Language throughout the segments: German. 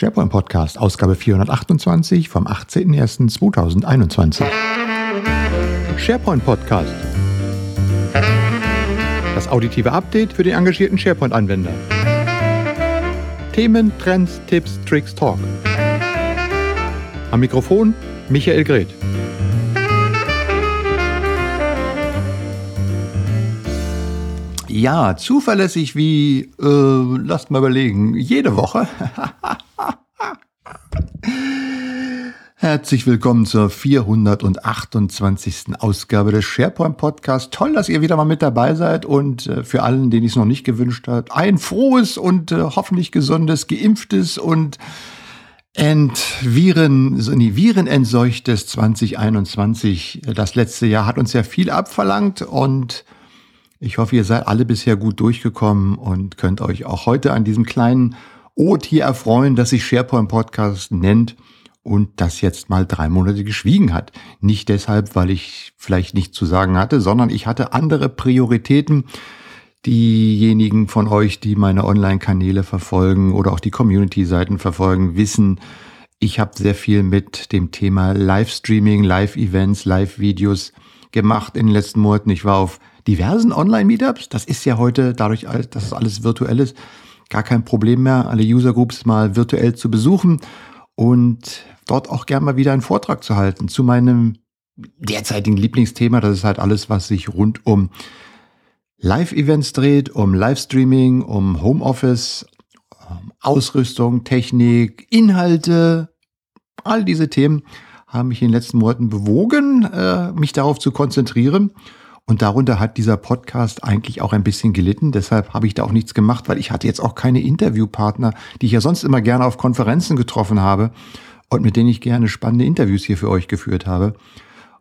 SharePoint Podcast, Ausgabe 428 vom 18.01.2021. SharePoint Podcast. Das auditive Update für den engagierten SharePoint-Anwender. Themen, Trends, Tipps, Tricks, Talk. Am Mikrofon Michael Greth. Ja, zuverlässig wie, äh, lasst mal überlegen, jede Woche. Herzlich willkommen zur 428. Ausgabe des SharePoint Podcasts. Toll, dass ihr wieder mal mit dabei seid und äh, für allen, denen ich es noch nicht gewünscht habe, ein frohes und äh, hoffentlich gesundes, geimpftes und Entviren, nee, virenentseuchtes 2021. Das letzte Jahr hat uns ja viel abverlangt und ich hoffe, ihr seid alle bisher gut durchgekommen und könnt euch auch heute an diesem kleinen Ot hier erfreuen, das sich SharePoint Podcast nennt und das jetzt mal drei Monate geschwiegen hat. Nicht deshalb, weil ich vielleicht nichts zu sagen hatte, sondern ich hatte andere Prioritäten. Diejenigen von euch, die meine Online-Kanäle verfolgen oder auch die Community-Seiten verfolgen, wissen, ich habe sehr viel mit dem Thema Livestreaming, Live-Events, Live-Videos gemacht in den letzten Monaten. Ich war auf diversen Online-Meetups. Das ist ja heute, dadurch, dass es alles virtuell ist, gar kein Problem mehr, alle User-Groups mal virtuell zu besuchen und dort auch gerne mal wieder einen Vortrag zu halten zu meinem derzeitigen Lieblingsthema. Das ist halt alles, was sich rund um Live-Events dreht, um Livestreaming, um Homeoffice, Ausrüstung, Technik, Inhalte, all diese Themen haben mich in den letzten Monaten bewogen, äh, mich darauf zu konzentrieren. Und darunter hat dieser Podcast eigentlich auch ein bisschen gelitten. Deshalb habe ich da auch nichts gemacht, weil ich hatte jetzt auch keine Interviewpartner, die ich ja sonst immer gerne auf Konferenzen getroffen habe und mit denen ich gerne spannende Interviews hier für euch geführt habe.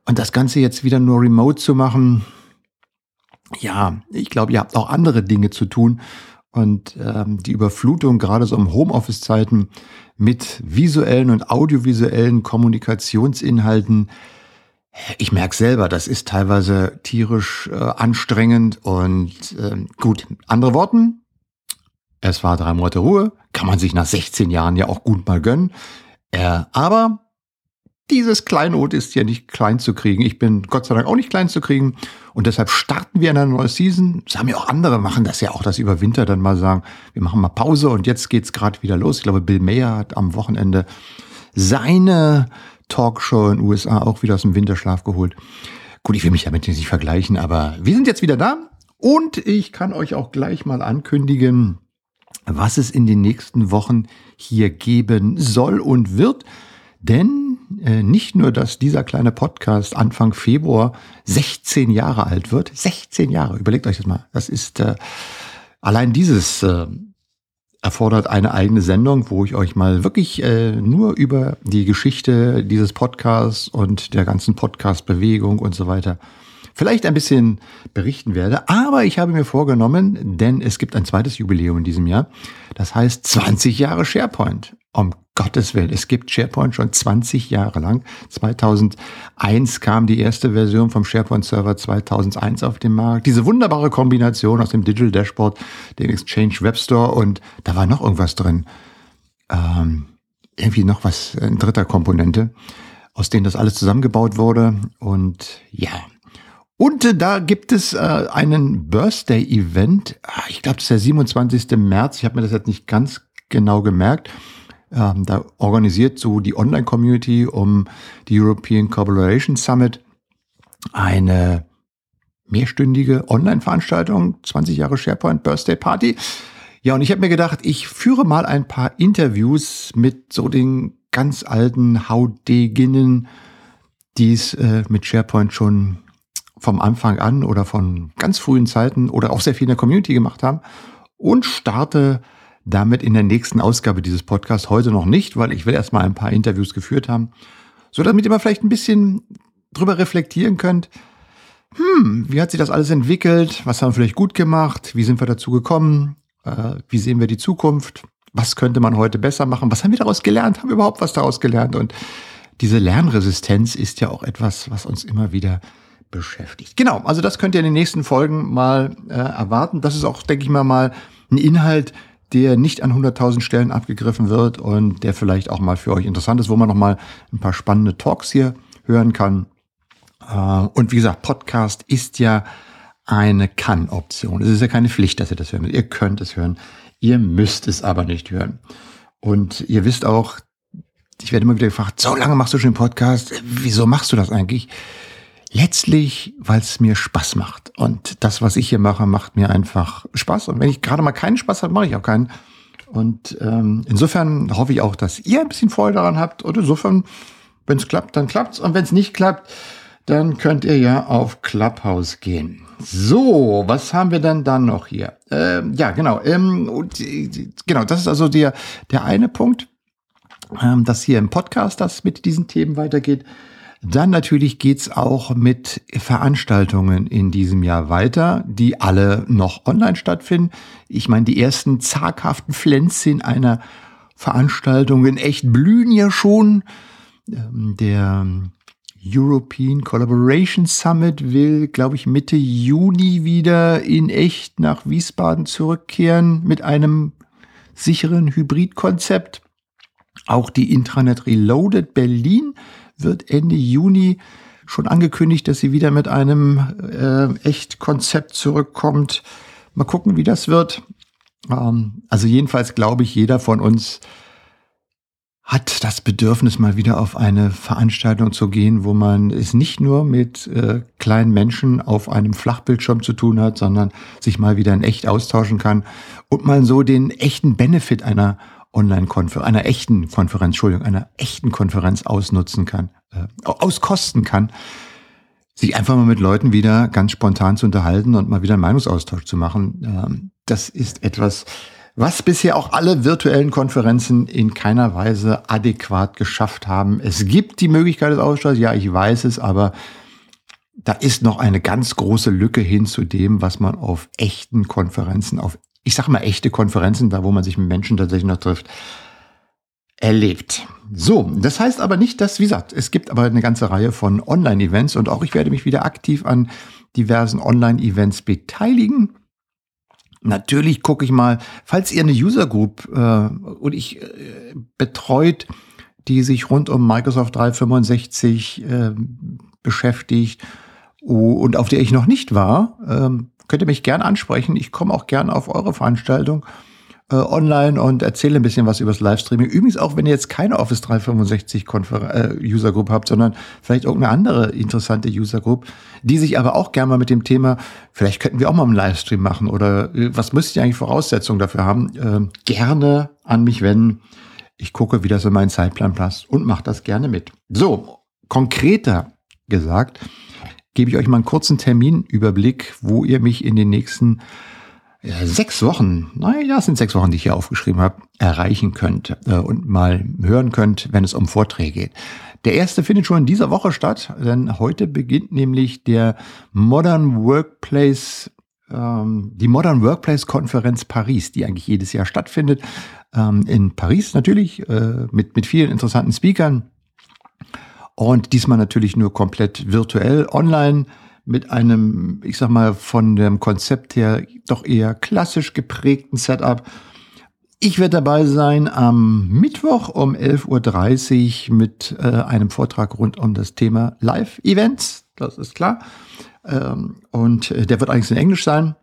Und das Ganze jetzt wieder nur remote zu machen, ja, ich glaube, ihr habt auch andere Dinge zu tun. Und ähm, die Überflutung gerade so im Homeoffice-Zeiten mit visuellen und audiovisuellen Kommunikationsinhalten, ich merke selber, das ist teilweise tierisch äh, anstrengend und äh, gut. Andere Worten, es war drei Monate Ruhe, kann man sich nach 16 Jahren ja auch gut mal gönnen. Äh, aber dieses Kleinod ist ja nicht klein zu kriegen. Ich bin Gott sei Dank auch nicht klein zu kriegen. Und deshalb starten wir in eine neue Season. Das haben ja auch andere, machen das ja auch, dass über Winter dann mal sagen, wir machen mal Pause und jetzt geht's gerade wieder los. Ich glaube, Bill Mayer hat am Wochenende seine Talkshow in den USA auch wieder aus dem Winterschlaf geholt. Gut, ich will mich damit nicht vergleichen, aber wir sind jetzt wieder da und ich kann euch auch gleich mal ankündigen, was es in den nächsten Wochen hier geben soll und wird. Denn äh, nicht nur, dass dieser kleine Podcast Anfang Februar 16 Jahre alt wird, 16 Jahre, überlegt euch das mal, das ist äh, allein dieses äh, erfordert eine eigene Sendung, wo ich euch mal wirklich äh, nur über die Geschichte dieses Podcasts und der ganzen Podcast-Bewegung und so weiter vielleicht ein bisschen berichten werde. Aber ich habe mir vorgenommen, denn es gibt ein zweites Jubiläum in diesem Jahr. Das heißt 20 Jahre SharePoint. Um Gottes Willen, es gibt SharePoint schon 20 Jahre lang. 2001 kam die erste Version vom SharePoint Server 2001 auf den Markt. Diese wunderbare Kombination aus dem Digital Dashboard, dem Exchange Web Store und da war noch irgendwas drin. Ähm, irgendwie noch was, eine dritter Komponente, aus denen das alles zusammengebaut wurde. Und ja, und da gibt es äh, einen Birthday-Event. Ah, ich glaube, das ist der 27. März. Ich habe mir das jetzt nicht ganz genau gemerkt. Ähm, da organisiert so die Online-Community um die European Collaboration Summit eine mehrstündige Online-Veranstaltung, 20 Jahre SharePoint Birthday Party. Ja, und ich habe mir gedacht, ich führe mal ein paar Interviews mit so den ganz alten Haudeginnen, die es äh, mit SharePoint schon vom Anfang an oder von ganz frühen Zeiten oder auch sehr viel in der Community gemacht haben und starte damit in der nächsten Ausgabe dieses Podcasts. Heute noch nicht, weil ich will erstmal ein paar Interviews geführt haben, so damit ihr mal vielleicht ein bisschen drüber reflektieren könnt. Hm, wie hat sich das alles entwickelt? Was haben wir vielleicht gut gemacht? Wie sind wir dazu gekommen? Äh, wie sehen wir die Zukunft? Was könnte man heute besser machen? Was haben wir daraus gelernt? Haben wir überhaupt was daraus gelernt? Und diese Lernresistenz ist ja auch etwas, was uns immer wieder beschäftigt. Genau, also das könnt ihr in den nächsten Folgen mal äh, erwarten. Das ist auch, denke ich mal, mal ein Inhalt, der nicht an 100.000 Stellen abgegriffen wird und der vielleicht auch mal für euch interessant ist, wo man noch mal ein paar spannende Talks hier hören kann. Äh, und wie gesagt, Podcast ist ja eine Kann-Option. Es ist ja keine Pflicht, dass ihr das hören müsst. Ihr könnt es hören. Ihr müsst es aber nicht hören. Und ihr wisst auch, ich werde immer wieder gefragt, so lange machst du schon einen Podcast. Wieso machst du das eigentlich? Letztlich, weil es mir Spaß macht. Und das, was ich hier mache, macht mir einfach Spaß. Und wenn ich gerade mal keinen Spaß habe, mache ich auch keinen. Und ähm, insofern hoffe ich auch, dass ihr ein bisschen Freude daran habt. Und insofern, wenn es klappt, dann klappt's. Und wenn es nicht klappt, dann könnt ihr ja auf Clubhouse gehen. So, was haben wir denn dann noch hier? Ähm, ja, genau. Ähm, und, äh, genau, das ist also der, der eine Punkt, ähm, dass hier im Podcast das mit diesen Themen weitergeht. Dann natürlich geht's auch mit Veranstaltungen in diesem Jahr weiter, die alle noch online stattfinden. Ich meine, die ersten zaghaften Pflänzchen einer Veranstaltung in echt blühen ja schon. Ähm, der European Collaboration Summit will, glaube ich, Mitte Juni wieder in echt nach Wiesbaden zurückkehren mit einem sicheren Hybridkonzept. Auch die Intranet Reloaded Berlin wird Ende Juni schon angekündigt, dass sie wieder mit einem äh, Echt-Konzept zurückkommt. Mal gucken, wie das wird. Ähm, also jedenfalls glaube ich, jeder von uns hat das Bedürfnis, mal wieder auf eine Veranstaltung zu gehen, wo man es nicht nur mit äh, kleinen Menschen auf einem Flachbildschirm zu tun hat, sondern sich mal wieder in echt austauschen kann und mal so den echten Benefit einer Online-Konferenz, einer echten Konferenz, Entschuldigung, einer echten Konferenz ausnutzen kann, äh, auskosten kann, sich einfach mal mit Leuten wieder ganz spontan zu unterhalten und mal wieder einen Meinungsaustausch zu machen. Ähm, das ist etwas, was bisher auch alle virtuellen Konferenzen in keiner Weise adäquat geschafft haben. Es gibt die Möglichkeit des Austauschs, ja, ich weiß es, aber da ist noch eine ganz große Lücke hin zu dem, was man auf echten Konferenzen, auf ich sage mal echte Konferenzen, da wo man sich mit Menschen tatsächlich noch trifft, erlebt. So, das heißt aber nicht, dass, wie gesagt, es gibt aber eine ganze Reihe von Online-Events und auch ich werde mich wieder aktiv an diversen Online-Events beteiligen. Natürlich gucke ich mal, falls ihr eine User Group äh, und ich äh, betreut, die sich rund um Microsoft 365 äh, beschäftigt und auf der ich noch nicht war, ähm, könnt ihr mich gern ansprechen. Ich komme auch gern auf eure Veranstaltung äh, online und erzähle ein bisschen was übers Livestreaming. Übrigens auch, wenn ihr jetzt keine Office 365 Konfer äh, User Group habt, sondern vielleicht irgendeine andere interessante User Group, die sich aber auch gerne mal mit dem Thema, vielleicht könnten wir auch mal einen Livestream machen oder äh, was müsst ihr eigentlich Voraussetzungen dafür haben, äh, gerne an mich wenden. Ich gucke, wie das in meinen Zeitplan passt und mache das gerne mit. So, konkreter gesagt, gebe ich euch mal einen kurzen Terminüberblick, wo ihr mich in den nächsten sechs Wochen, naja, es sind sechs Wochen, die ich hier aufgeschrieben habe, erreichen könnt äh, und mal hören könnt, wenn es um Vorträge geht. Der erste findet schon in dieser Woche statt, denn heute beginnt nämlich der Modern Workplace, ähm, die Modern Workplace Konferenz Paris, die eigentlich jedes Jahr stattfindet. Ähm, in Paris natürlich, äh, mit, mit vielen interessanten Speakern. Und diesmal natürlich nur komplett virtuell online mit einem, ich sag mal, von dem Konzept her doch eher klassisch geprägten Setup. Ich werde dabei sein am Mittwoch um 11.30 Uhr mit äh, einem Vortrag rund um das Thema Live-Events. Das ist klar. Ähm, und äh, der wird eigentlich in Englisch sein.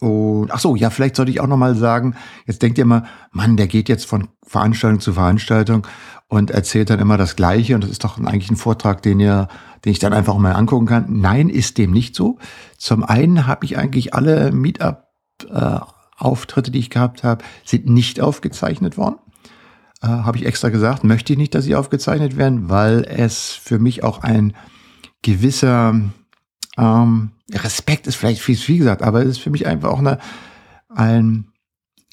Und ach so, ja, vielleicht sollte ich auch noch mal sagen, jetzt denkt ihr mal, Mann, der geht jetzt von Veranstaltung zu Veranstaltung und erzählt dann immer das Gleiche und das ist doch eigentlich ein Vortrag, den ihr den ich dann einfach mal angucken kann. Nein, ist dem nicht so. Zum einen habe ich eigentlich alle Meetup-Auftritte, die ich gehabt habe, sind nicht aufgezeichnet worden. Äh, habe ich extra gesagt, möchte ich nicht, dass sie aufgezeichnet werden, weil es für mich auch ein gewisser ähm, Respekt ist vielleicht viel, viel gesagt, aber es ist für mich einfach auch eine, ein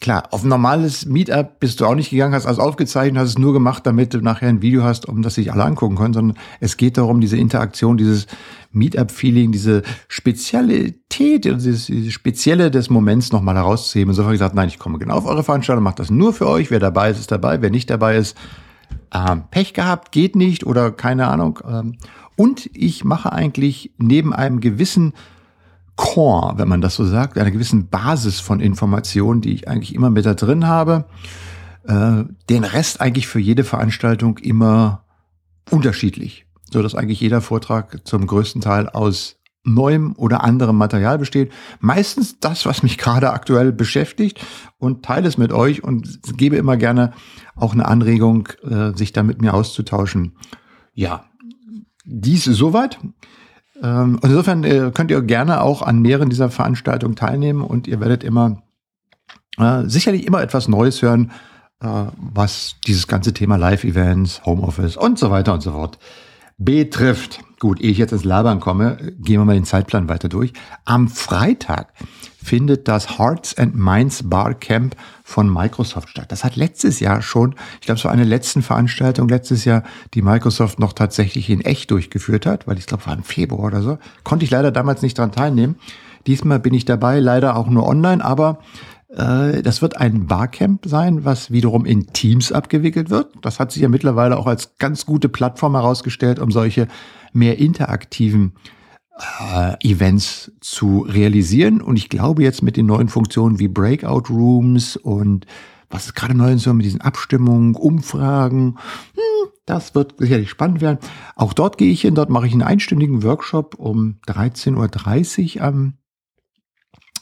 Klar, auf ein normales Meetup bist du auch nicht gegangen, hast alles aufgezeichnet, hast es nur gemacht, damit du nachher ein Video hast, um das sich alle angucken können, sondern es geht darum, diese Interaktion, dieses Meetup-Feeling, diese Spezialität, diese Spezielle des Moments nochmal herauszuheben. Insofern gesagt, nein, ich komme genau auf eure Veranstaltung, mache das nur für euch. Wer dabei ist, ist dabei. Wer nicht dabei ist, ähm, Pech gehabt, geht nicht oder keine Ahnung. Ähm, und ich mache eigentlich neben einem gewissen Core, wenn man das so sagt, einer gewissen Basis von Informationen, die ich eigentlich immer mit da drin habe. Äh, den Rest eigentlich für jede Veranstaltung immer unterschiedlich, so dass eigentlich jeder Vortrag zum größten Teil aus neuem oder anderem Material besteht. Meistens das, was mich gerade aktuell beschäftigt und teile es mit euch und gebe immer gerne auch eine Anregung, äh, sich da mit mir auszutauschen. Ja, dies soweit. Ähm, insofern äh, könnt ihr gerne auch an mehreren dieser Veranstaltungen teilnehmen und ihr werdet immer äh, sicherlich immer etwas Neues hören, äh, was dieses ganze Thema Live-Events, Homeoffice und so weiter und so fort betrifft. Gut, ehe ich jetzt ins Labern komme, gehen wir mal den Zeitplan weiter durch. Am Freitag findet das Hearts and Minds Bar Camp von Microsoft statt. Das hat letztes Jahr schon, ich glaube, es war eine letzten Veranstaltung letztes Jahr, die Microsoft noch tatsächlich in echt durchgeführt hat, weil ich glaube, war im Februar oder so. Konnte ich leider damals nicht dran teilnehmen. Diesmal bin ich dabei, leider auch nur online, aber das wird ein Barcamp sein, was wiederum in Teams abgewickelt wird. Das hat sich ja mittlerweile auch als ganz gute Plattform herausgestellt, um solche mehr interaktiven äh, Events zu realisieren. Und ich glaube jetzt mit den neuen Funktionen wie Breakout Rooms und was ist gerade neu so mit diesen Abstimmungen, Umfragen, hm, das wird sicherlich spannend werden. Auch dort gehe ich hin, dort mache ich einen einstündigen Workshop um 13.30 Uhr am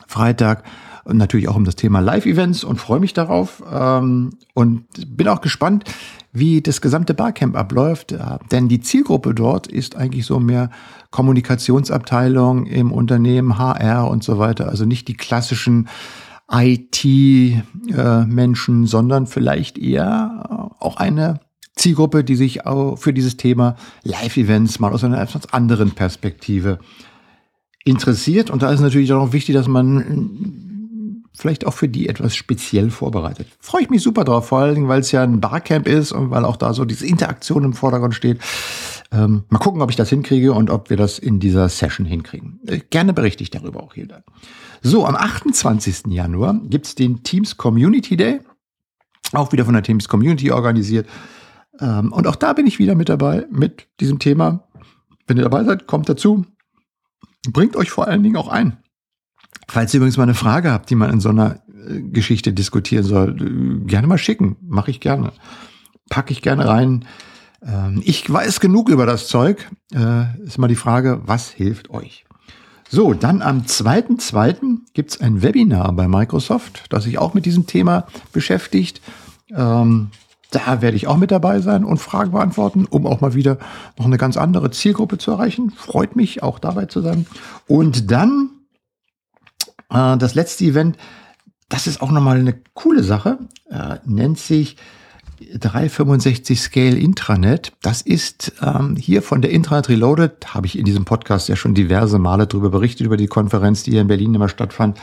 Freitag und natürlich auch um das Thema Live-Events und freue mich darauf ähm, und bin auch gespannt, wie das gesamte Barcamp abläuft, äh, denn die Zielgruppe dort ist eigentlich so mehr Kommunikationsabteilung im Unternehmen, HR und so weiter, also nicht die klassischen IT-Menschen, äh, sondern vielleicht eher auch eine Zielgruppe, die sich auch für dieses Thema Live-Events mal aus einer etwas anderen Perspektive interessiert. Und da ist natürlich auch wichtig, dass man vielleicht auch für die etwas speziell vorbereitet. Freue ich mich super drauf, vor allen Dingen, weil es ja ein Barcamp ist und weil auch da so diese Interaktion im Vordergrund steht. Ähm, mal gucken, ob ich das hinkriege und ob wir das in dieser Session hinkriegen. Äh, gerne berichte ich darüber auch, Hilda. So, am 28. Januar gibt's den Teams Community Day. Auch wieder von der Teams Community organisiert. Ähm, und auch da bin ich wieder mit dabei mit diesem Thema. Wenn ihr dabei seid, kommt dazu. Bringt euch vor allen Dingen auch ein. Falls ihr übrigens mal eine Frage habt, die man in so einer äh, Geschichte diskutieren soll, äh, gerne mal schicken. Mache ich gerne. Packe ich gerne rein. Ähm, ich weiß genug über das Zeug. Äh, ist mal die Frage, was hilft euch? So, dann am 2.2. gibt es ein Webinar bei Microsoft, das sich auch mit diesem Thema beschäftigt. Ähm, da werde ich auch mit dabei sein und Fragen beantworten, um auch mal wieder noch eine ganz andere Zielgruppe zu erreichen. Freut mich, auch dabei zu sein. Und dann äh, das letzte Event, das ist auch nochmal eine coole Sache, äh, nennt sich 365 Scale Intranet. Das ist ähm, hier von der Intranet Reloaded, habe ich in diesem Podcast ja schon diverse Male darüber berichtet, über die Konferenz, die hier in Berlin immer stattfand.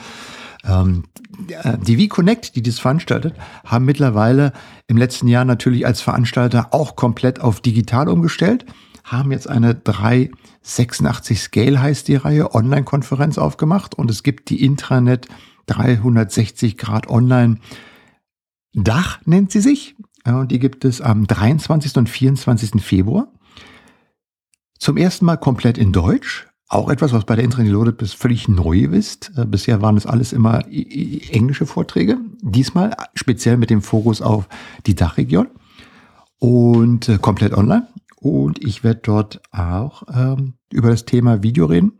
Ähm, die V-Connect, die das veranstaltet, haben mittlerweile im letzten Jahr natürlich als Veranstalter auch komplett auf digital umgestellt, haben jetzt eine 3 86 Scale heißt die Reihe, Online-Konferenz aufgemacht und es gibt die Intranet 360 Grad Online Dach nennt sie sich. Und die gibt es am 23. und 24. Februar. Zum ersten Mal komplett in Deutsch. Auch etwas, was bei der Intranet Loaded bis völlig neu ist. Äh, bisher waren es alles immer englische Vorträge. Diesmal speziell mit dem Fokus auf die Dachregion und äh, komplett online. Und ich werde dort auch ähm, über das Thema Video reden.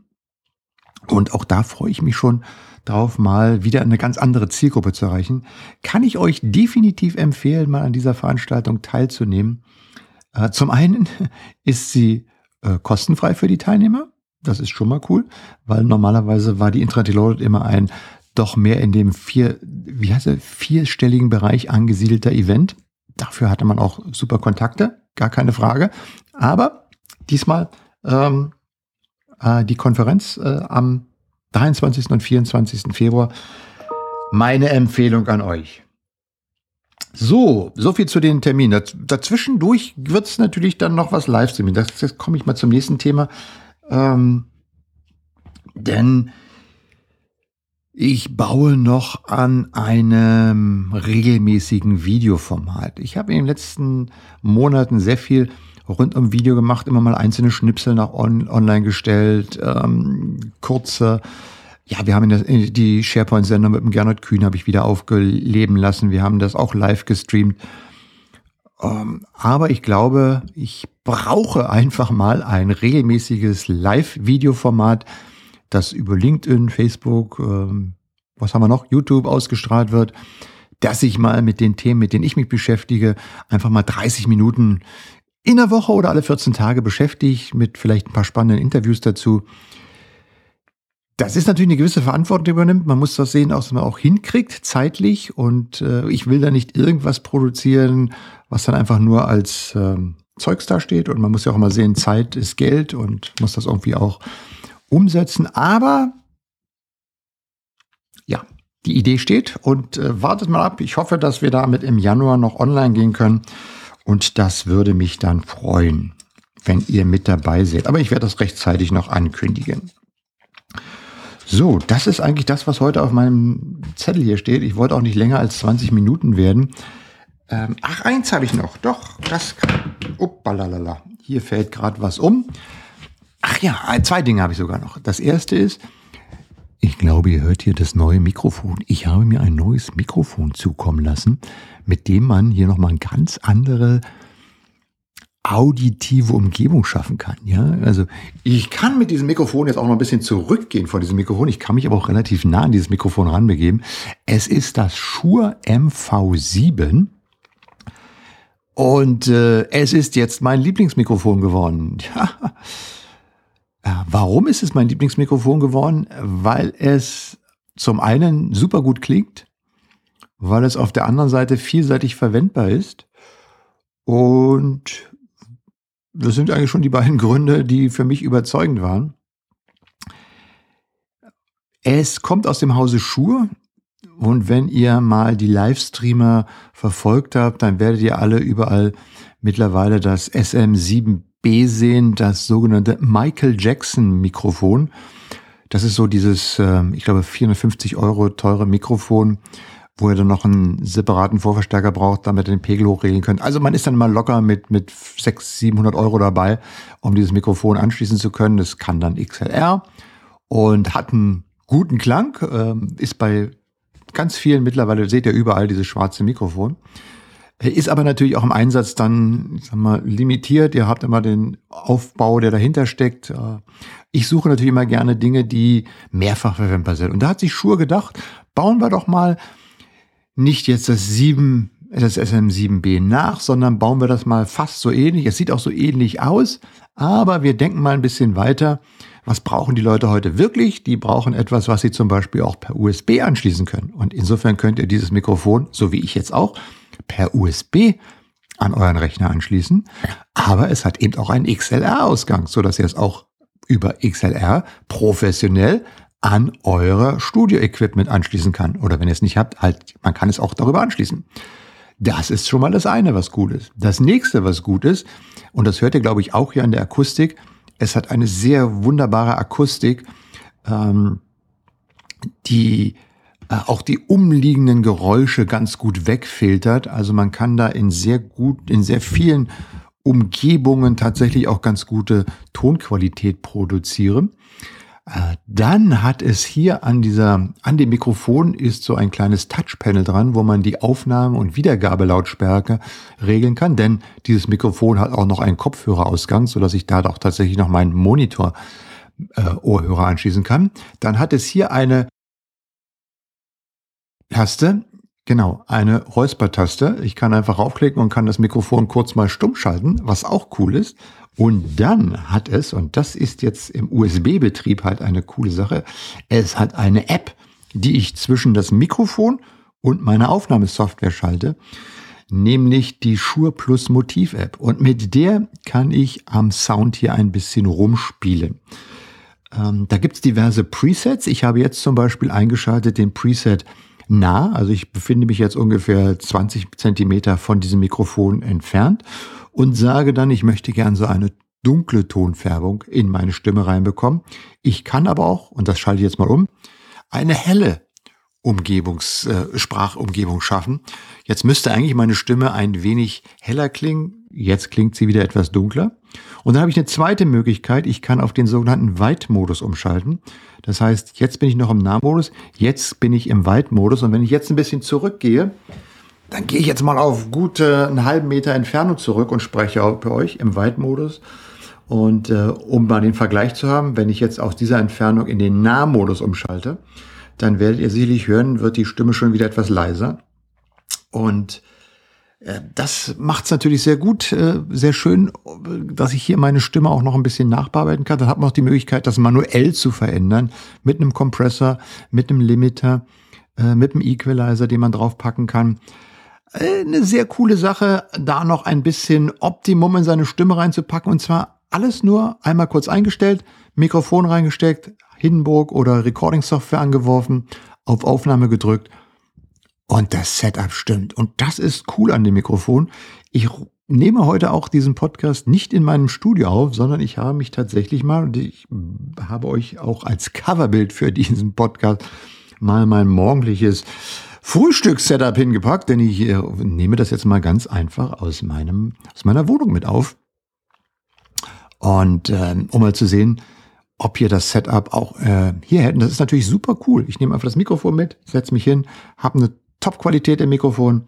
Und auch da freue ich mich schon drauf, mal wieder eine ganz andere Zielgruppe zu erreichen. Kann ich euch definitiv empfehlen, mal an dieser Veranstaltung teilzunehmen. Äh, zum einen ist sie äh, kostenfrei für die Teilnehmer. Das ist schon mal cool, weil normalerweise war die Intranet Loaded immer ein doch mehr in dem vier, wie heißt er, vierstelligen Bereich angesiedelter Event. Dafür hatte man auch super Kontakte, gar keine Frage. Aber diesmal ähm, äh, die Konferenz äh, am 23. und 24. Februar. Meine Empfehlung an euch. So, so viel zu den Terminen. Dazwischendurch wird es natürlich dann noch was live streamen. Das, das komme ich mal zum nächsten Thema. Ähm, denn ich baue noch an einem regelmäßigen Videoformat. Ich habe in den letzten Monaten sehr viel rund um Video gemacht, immer mal einzelne Schnipsel nach on, online gestellt, ähm, kurze ja, wir haben die SharePoint-Sendung mit dem Gernot Kühn habe ich wieder aufleben lassen. Wir haben das auch live gestreamt. Ähm, aber ich glaube, ich brauche einfach mal ein regelmäßiges Live-Video-Format, das über LinkedIn, Facebook, ähm, was haben wir noch, YouTube ausgestrahlt wird, dass ich mal mit den Themen, mit denen ich mich beschäftige, einfach mal 30 Minuten in der Woche oder alle 14 Tage beschäftige, mit vielleicht ein paar spannenden Interviews dazu. Das ist natürlich eine gewisse Verantwortung, die man nimmt. Man muss das sehen, dass man auch hinkriegt, zeitlich. Und äh, ich will da nicht irgendwas produzieren, was dann einfach nur als ähm, Zeugs dasteht. Und man muss ja auch mal sehen, Zeit ist Geld und muss das irgendwie auch umsetzen. Aber ja, die Idee steht und äh, wartet mal ab. Ich hoffe, dass wir damit im Januar noch online gehen können. Und das würde mich dann freuen, wenn ihr mit dabei seid. Aber ich werde das rechtzeitig noch ankündigen. So, das ist eigentlich das, was heute auf meinem Zettel hier steht. Ich wollte auch nicht länger als 20 Minuten werden. Ähm, ach, eins habe ich noch. Doch, das. Uppalalala. Hier fällt gerade was um. Ach ja, zwei Dinge habe ich sogar noch. Das erste ist, ich glaube, ihr hört hier das neue Mikrofon. Ich habe mir ein neues Mikrofon zukommen lassen, mit dem man hier nochmal eine ganz andere auditive Umgebung schaffen kann. Ja, also ich kann mit diesem Mikrofon jetzt auch noch ein bisschen zurückgehen vor diesem Mikrofon. Ich kann mich aber auch relativ nah an dieses Mikrofon ranbegeben. Es ist das Shure MV7 und äh, es ist jetzt mein Lieblingsmikrofon geworden. Ja. Warum ist es mein Lieblingsmikrofon geworden? Weil es zum einen super gut klingt, weil es auf der anderen Seite vielseitig verwendbar ist und das sind eigentlich schon die beiden Gründe, die für mich überzeugend waren. Es kommt aus dem Hause Schur. Und wenn ihr mal die Livestreamer verfolgt habt, dann werdet ihr alle überall mittlerweile das SM7B sehen, das sogenannte Michael Jackson Mikrofon. Das ist so dieses, ähm, ich glaube, 450 Euro teure Mikrofon, wo ihr dann noch einen separaten Vorverstärker braucht, damit ihr den Pegel hochregeln könnt. Also man ist dann mal locker mit, mit 600, 700 Euro dabei, um dieses Mikrofon anschließen zu können. Das kann dann XLR und hat einen guten Klang, ähm, ist bei ganz vielen mittlerweile, seht ihr überall dieses schwarze Mikrofon. Ist aber natürlich auch im Einsatz dann, ich sag mal, limitiert. Ihr habt immer den Aufbau, der dahinter steckt. Ich suche natürlich immer gerne Dinge, die mehrfach verwendbar sind. Und da hat sich Schur gedacht, bauen wir doch mal nicht jetzt das 7, das SM7B nach, sondern bauen wir das mal fast so ähnlich. Es sieht auch so ähnlich aus, aber wir denken mal ein bisschen weiter. Was brauchen die Leute heute wirklich? Die brauchen etwas, was sie zum Beispiel auch per USB anschließen können. Und insofern könnt ihr dieses Mikrofon, so wie ich jetzt auch, per USB an euren Rechner anschließen. Aber es hat eben auch einen XLR-Ausgang, so dass ihr es auch über XLR professionell an eure Studio-Equipment anschließen kann. Oder wenn ihr es nicht habt, halt, man kann es auch darüber anschließen. Das ist schon mal das eine, was gut ist. Das nächste, was gut ist, und das hört ihr, glaube ich, auch hier an der Akustik, es hat eine sehr wunderbare Akustik, ähm, die äh, auch die umliegenden Geräusche ganz gut wegfiltert. Also man kann da in sehr gut, in sehr vielen Umgebungen tatsächlich auch ganz gute Tonqualität produzieren. Dann hat es hier an dieser, an dem Mikrofon ist so ein kleines Touchpanel dran, wo man die Aufnahme- und Wiedergabelautstärke regeln kann, denn dieses Mikrofon hat auch noch einen Kopfhörerausgang, so dass ich da doch tatsächlich noch meinen Monitor äh, Ohrhörer anschließen kann. Dann hat es hier eine Taste, genau, eine Räuspertaste. Ich kann einfach raufklicken und kann das Mikrofon kurz mal stumm schalten, was auch cool ist. Und dann hat es, und das ist jetzt im USB-Betrieb halt eine coole Sache, es hat eine App, die ich zwischen das Mikrofon und meine Aufnahmesoftware schalte, nämlich die Shure Plus Motiv App. Und mit der kann ich am Sound hier ein bisschen rumspielen. Ähm, da gibt's diverse Presets. Ich habe jetzt zum Beispiel eingeschaltet den Preset nah, also ich befinde mich jetzt ungefähr 20 Zentimeter von diesem Mikrofon entfernt und sage dann, ich möchte gern so eine dunkle Tonfärbung in meine Stimme reinbekommen. Ich kann aber auch, und das schalte ich jetzt mal um, eine helle Umgebungs, äh, Sprachumgebung schaffen. Jetzt müsste eigentlich meine Stimme ein wenig heller klingen. Jetzt klingt sie wieder etwas dunkler. Und dann habe ich eine zweite Möglichkeit. Ich kann auf den sogenannten Weitmodus umschalten. Das heißt, jetzt bin ich noch im Nahmodus, jetzt bin ich im Weitmodus. Und wenn ich jetzt ein bisschen zurückgehe, dann gehe ich jetzt mal auf gute einen halben Meter Entfernung zurück und spreche auch für euch im Weitmodus. Und äh, um mal den Vergleich zu haben, wenn ich jetzt aus dieser Entfernung in den Nahmodus umschalte, dann werdet ihr sicherlich hören, wird die Stimme schon wieder etwas leiser. Und das macht es natürlich sehr gut, äh, sehr schön, dass ich hier meine Stimme auch noch ein bisschen nachbearbeiten kann. Dann hat man auch die Möglichkeit, das manuell zu verändern mit einem Kompressor, mit einem Limiter, äh, mit einem Equalizer, den man draufpacken kann. Eine sehr coole Sache, da noch ein bisschen Optimum in seine Stimme reinzupacken und zwar alles nur einmal kurz eingestellt, Mikrofon reingesteckt, Hindenburg oder Recording Software angeworfen, auf Aufnahme gedrückt und das Setup stimmt. Und das ist cool an dem Mikrofon. Ich nehme heute auch diesen Podcast nicht in meinem Studio auf, sondern ich habe mich tatsächlich mal, und ich habe euch auch als Coverbild für diesen Podcast mal mein morgendliches Frühstückssetup hingepackt, denn ich äh, nehme das jetzt mal ganz einfach aus meinem, aus meiner Wohnung mit auf. Und ähm, um mal zu sehen, ob ihr das Setup auch äh, hier hätten. Das ist natürlich super cool. Ich nehme einfach das Mikrofon mit, setze mich hin, habe eine Top-Qualität im Mikrofon.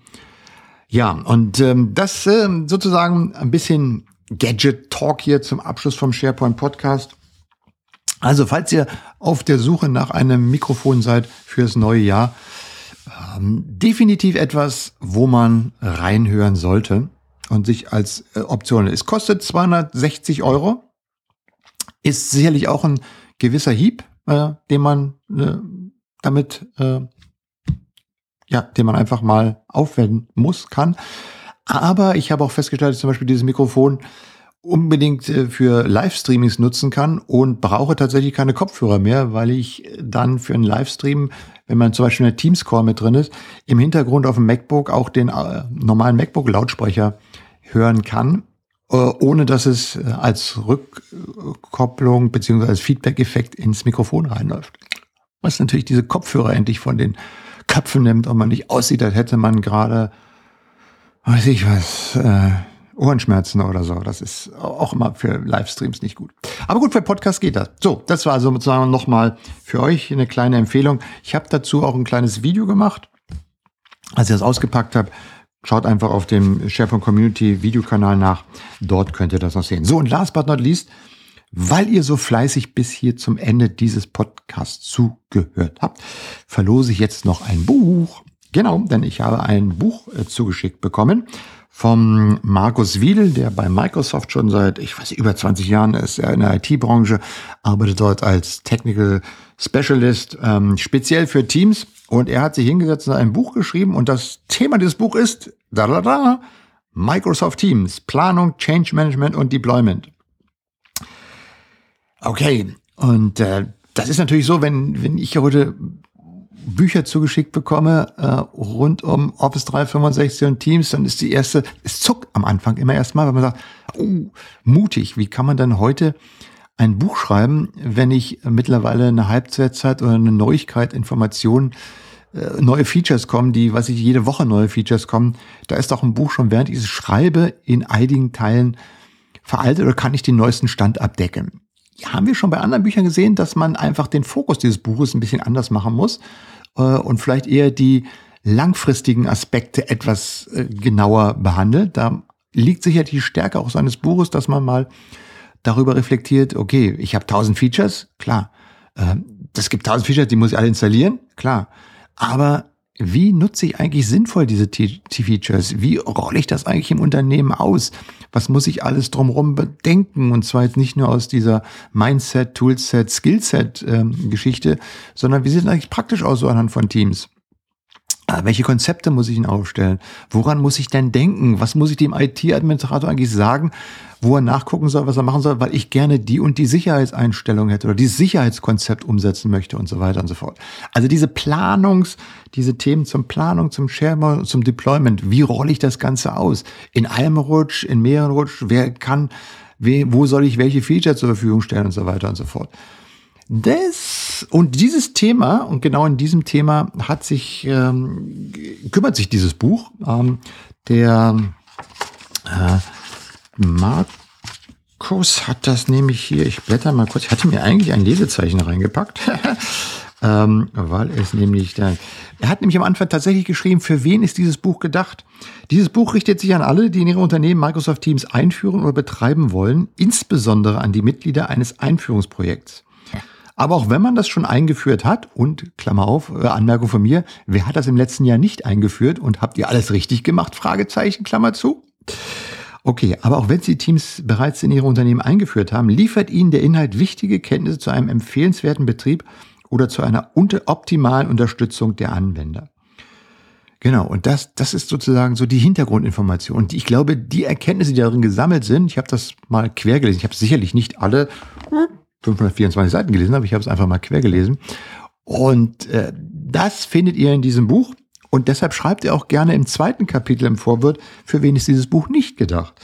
Ja, und ähm, das äh, sozusagen ein bisschen Gadget-Talk hier zum Abschluss vom SharePoint Podcast. Also, falls ihr auf der Suche nach einem Mikrofon seid fürs neue Jahr, ähm, definitiv etwas, wo man reinhören sollte und sich als äh, Option. Es kostet 260 Euro, ist sicherlich auch ein gewisser Hieb, äh, den man äh, damit, äh, ja, den man einfach mal aufwenden muss, kann. Aber ich habe auch festgestellt, dass zum Beispiel dieses Mikrofon unbedingt äh, für Livestreamings nutzen kann und brauche tatsächlich keine Kopfhörer mehr, weil ich dann für einen Livestream, wenn man zum Beispiel in der Teams-Call mit drin ist, im Hintergrund auf dem MacBook auch den äh, normalen MacBook-Lautsprecher hören kann, äh, ohne dass es als Rückkopplung beziehungsweise als Feedback-Effekt ins Mikrofon reinläuft. Was natürlich diese Kopfhörer endlich von den Köpfen nimmt und man nicht aussieht, als hätte man gerade, weiß ich was, äh, Ohrenschmerzen oder so. Das ist auch immer für Livestreams nicht gut. Aber gut, für Podcast geht das. So, das war also sozusagen nochmal für euch eine kleine Empfehlung. Ich habe dazu auch ein kleines Video gemacht, als ich das ausgepackt habe. Schaut einfach auf dem SharePoint Community Videokanal nach. Dort könnt ihr das noch sehen. So, und last but not least, weil ihr so fleißig bis hier zum Ende dieses Podcasts zugehört habt, verlose ich jetzt noch ein Buch. Genau, denn ich habe ein Buch äh, zugeschickt bekommen vom Markus Wiedel, der bei Microsoft schon seit, ich weiß über 20 Jahren ist, er in der IT-Branche, arbeitet dort als Technical Specialist, ähm, speziell für Teams. Und er hat sich hingesetzt und ein Buch geschrieben. Und das Thema dieses Buch ist da, da, da, Microsoft Teams, Planung, Change Management und Deployment. Okay, und äh, das ist natürlich so, wenn, wenn ich heute Bücher zugeschickt bekomme äh, rund um Office 365 und Teams, dann ist die erste, es zuckt am Anfang immer erstmal, weil man sagt, oh, mutig, wie kann man dann heute ein Buch schreiben, wenn ich mittlerweile eine Halbwertszeit oder eine Neuigkeit, Information, äh, neue Features kommen, die, was ich jede Woche neue Features kommen, da ist auch ein Buch schon, während ich es schreibe, in einigen Teilen veraltet oder kann ich den neuesten Stand abdecken. Haben wir schon bei anderen Büchern gesehen, dass man einfach den Fokus dieses Buches ein bisschen anders machen muss äh, und vielleicht eher die langfristigen Aspekte etwas äh, genauer behandelt. Da liegt sicher die Stärke auch seines Buches, dass man mal darüber reflektiert, okay, ich habe tausend Features, klar. Äh, das gibt tausend Features, die muss ich alle installieren, klar. Aber wie nutze ich eigentlich sinnvoll diese T-Features? Wie rolle ich das eigentlich im Unternehmen aus? Was muss ich alles drumherum bedenken? Und zwar jetzt nicht nur aus dieser Mindset, Toolset, Skillset-Geschichte, ähm, sondern wie sieht es eigentlich praktisch aus so anhand von Teams? Ah, welche Konzepte muss ich denn aufstellen? Woran muss ich denn denken? Was muss ich dem IT-Administrator eigentlich sagen, wo er nachgucken soll, was er machen soll, weil ich gerne die und die Sicherheitseinstellung hätte oder dieses Sicherheitskonzept umsetzen möchte und so weiter und so fort. Also diese Planungs, diese Themen zum Planung, zum Share, zum Deployment, wie rolle ich das Ganze aus? In einem Rutsch, in mehreren Rutsch, wer kann, wo soll ich welche Feature zur Verfügung stellen und so weiter und so fort. Das und dieses Thema und genau in diesem Thema hat sich ähm, kümmert sich dieses Buch. Ähm, der äh, Mark Markus hat das nämlich hier, ich blätter mal kurz, ich hatte mir eigentlich ein Lesezeichen reingepackt, ähm, weil es nämlich da, er hat nämlich am Anfang tatsächlich geschrieben, für wen ist dieses Buch gedacht? Dieses Buch richtet sich an alle, die in ihrem Unternehmen Microsoft Teams einführen oder betreiben wollen, insbesondere an die Mitglieder eines Einführungsprojekts. Aber auch wenn man das schon eingeführt hat, und Klammer auf, äh, Anmerkung von mir, wer hat das im letzten Jahr nicht eingeführt und habt ihr alles richtig gemacht? Fragezeichen, Klammer zu. Okay, aber auch wenn Sie Teams bereits in Ihre Unternehmen eingeführt haben, liefert Ihnen der Inhalt wichtige Kenntnisse zu einem empfehlenswerten Betrieb oder zu einer optimalen Unterstützung der Anwender. Genau, und das, das ist sozusagen so die Hintergrundinformation. Und ich glaube, die Erkenntnisse, die darin gesammelt sind, ich habe das mal quer gelesen, ich habe sicherlich nicht alle 524 Seiten gelesen, aber ich habe es einfach mal quer gelesen. Und äh, das findet ihr in diesem Buch. Und deshalb schreibt er auch gerne im zweiten Kapitel im Vorwort, für wen ist dieses Buch nicht gedacht.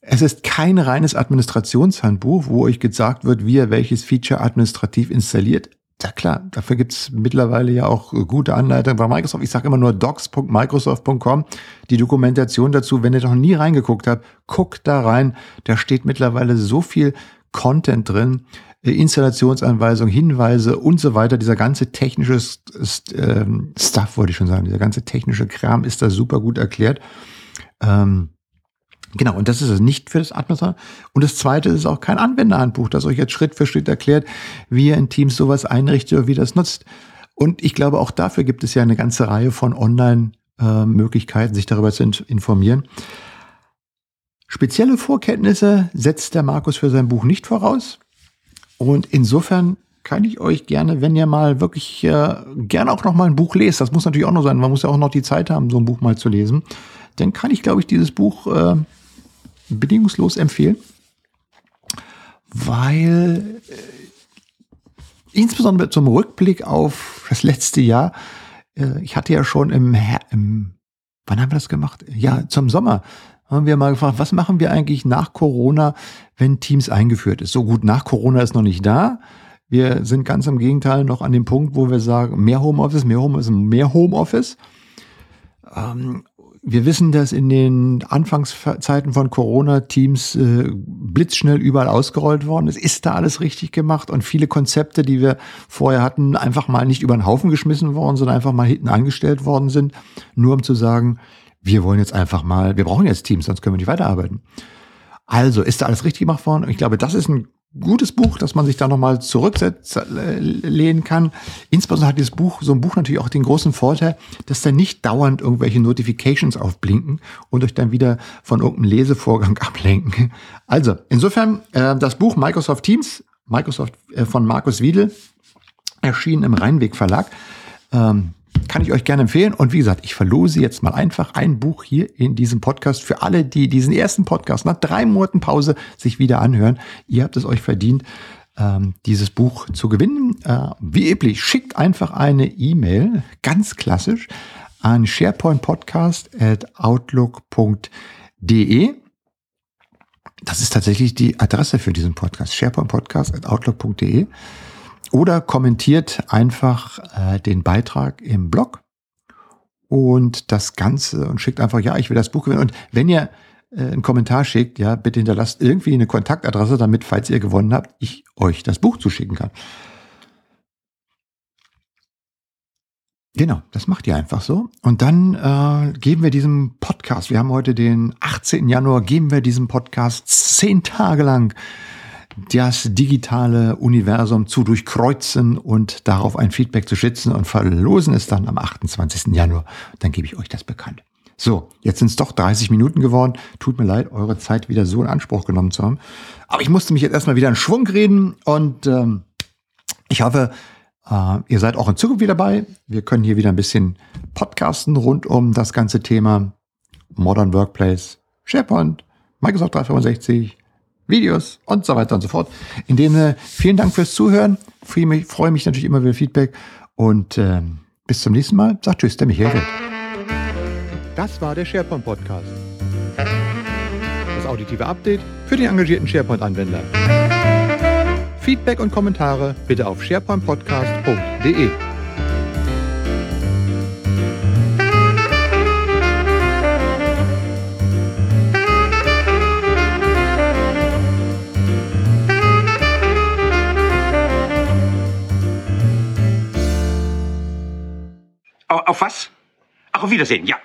Es ist kein reines Administrationshandbuch, wo euch gesagt wird, wie ihr welches Feature administrativ installiert. Ja klar, dafür gibt's mittlerweile ja auch gute Anleitungen bei Microsoft. Ich sage immer nur docs.microsoft.com. Die Dokumentation dazu, wenn ihr noch nie reingeguckt habt, guckt da rein. Da steht mittlerweile so viel Content drin, äh, Installationsanweisungen, Hinweise und so weiter. Dieser ganze technische ähm, Stuff, wollte ich schon sagen, dieser ganze technische Kram ist da super gut erklärt. Ähm, Genau, und das ist es nicht für das Atmosphäre. Und das zweite ist auch kein Anwenderhandbuch, das euch jetzt Schritt für Schritt erklärt, wie ihr in Teams sowas einrichtet oder wie das nutzt. Und ich glaube, auch dafür gibt es ja eine ganze Reihe von Online-Möglichkeiten, äh, sich darüber zu informieren. Spezielle Vorkenntnisse setzt der Markus für sein Buch nicht voraus. Und insofern kann ich euch gerne, wenn ihr mal wirklich äh, gerne auch noch mal ein Buch lest, das muss natürlich auch noch sein, man muss ja auch noch die Zeit haben, so ein Buch mal zu lesen, dann kann ich, glaube ich, dieses Buch äh, bedingungslos empfehlen, weil äh, insbesondere zum Rückblick auf das letzte Jahr, äh, ich hatte ja schon im, im, wann haben wir das gemacht? Ja, zum Sommer haben wir mal gefragt, was machen wir eigentlich nach Corona, wenn Teams eingeführt ist? So gut, nach Corona ist noch nicht da. Wir sind ganz im Gegenteil noch an dem Punkt, wo wir sagen, mehr Homeoffice, mehr Homeoffice, mehr Homeoffice. Ähm, wir wissen, dass in den Anfangszeiten von Corona Teams äh, blitzschnell überall ausgerollt worden ist. Ist da alles richtig gemacht? Und viele Konzepte, die wir vorher hatten, einfach mal nicht über den Haufen geschmissen worden, sondern einfach mal hinten angestellt worden sind, nur um zu sagen, wir wollen jetzt einfach mal, wir brauchen jetzt Teams, sonst können wir nicht weiterarbeiten. Also ist da alles richtig gemacht worden? Und ich glaube, das ist ein gutes Buch, dass man sich da nochmal zurücklehnen kann. Insbesondere hat dieses Buch, so ein Buch natürlich auch den großen Vorteil, dass da nicht dauernd irgendwelche Notifications aufblinken und euch dann wieder von irgendeinem Lesevorgang ablenken. Also, insofern, äh, das Buch Microsoft Teams, Microsoft äh, von Markus Wiedel, erschienen im Rheinweg Verlag. Ähm, kann ich euch gerne empfehlen. Und wie gesagt, ich verlose jetzt mal einfach ein Buch hier in diesem Podcast für alle, die diesen ersten Podcast nach drei Monaten Pause sich wieder anhören. Ihr habt es euch verdient, ähm, dieses Buch zu gewinnen. Äh, wie üblich, schickt einfach eine E-Mail, ganz klassisch, an sharepointpodcast.outlook.de. Das ist tatsächlich die Adresse für diesen Podcast, sharepointpodcast.outlook.de oder kommentiert einfach äh, den Beitrag im Blog und das Ganze und schickt einfach, ja, ich will das Buch gewinnen. Und wenn ihr äh, einen Kommentar schickt, ja, bitte hinterlasst irgendwie eine Kontaktadresse, damit, falls ihr gewonnen habt, ich euch das Buch zuschicken kann. Genau, das macht ihr einfach so. Und dann äh, geben wir diesem Podcast, wir haben heute den 18. Januar, geben wir diesem Podcast zehn Tage lang das digitale Universum zu durchkreuzen und darauf ein Feedback zu schützen und verlosen es dann am 28. Januar. Dann gebe ich euch das bekannt. So, jetzt sind es doch 30 Minuten geworden. Tut mir leid, eure Zeit wieder so in Anspruch genommen zu haben. Aber ich musste mich jetzt erstmal wieder in Schwung reden und ähm, ich hoffe, äh, ihr seid auch in Zukunft wieder dabei. Wir können hier wieder ein bisschen podcasten rund um das ganze Thema Modern Workplace, SharePoint, Microsoft 365, Videos und so weiter und so fort. In dem Sinne, vielen Dank fürs Zuhören. Freue mich, freue mich natürlich immer über Feedback und äh, bis zum nächsten Mal. Sagt Tschüss, der Michael. Das war der SharePoint Podcast. Das auditive Update für die engagierten SharePoint-Anwender. Feedback und Kommentare bitte auf sharepointpodcast.de. Wiedersehen, ja.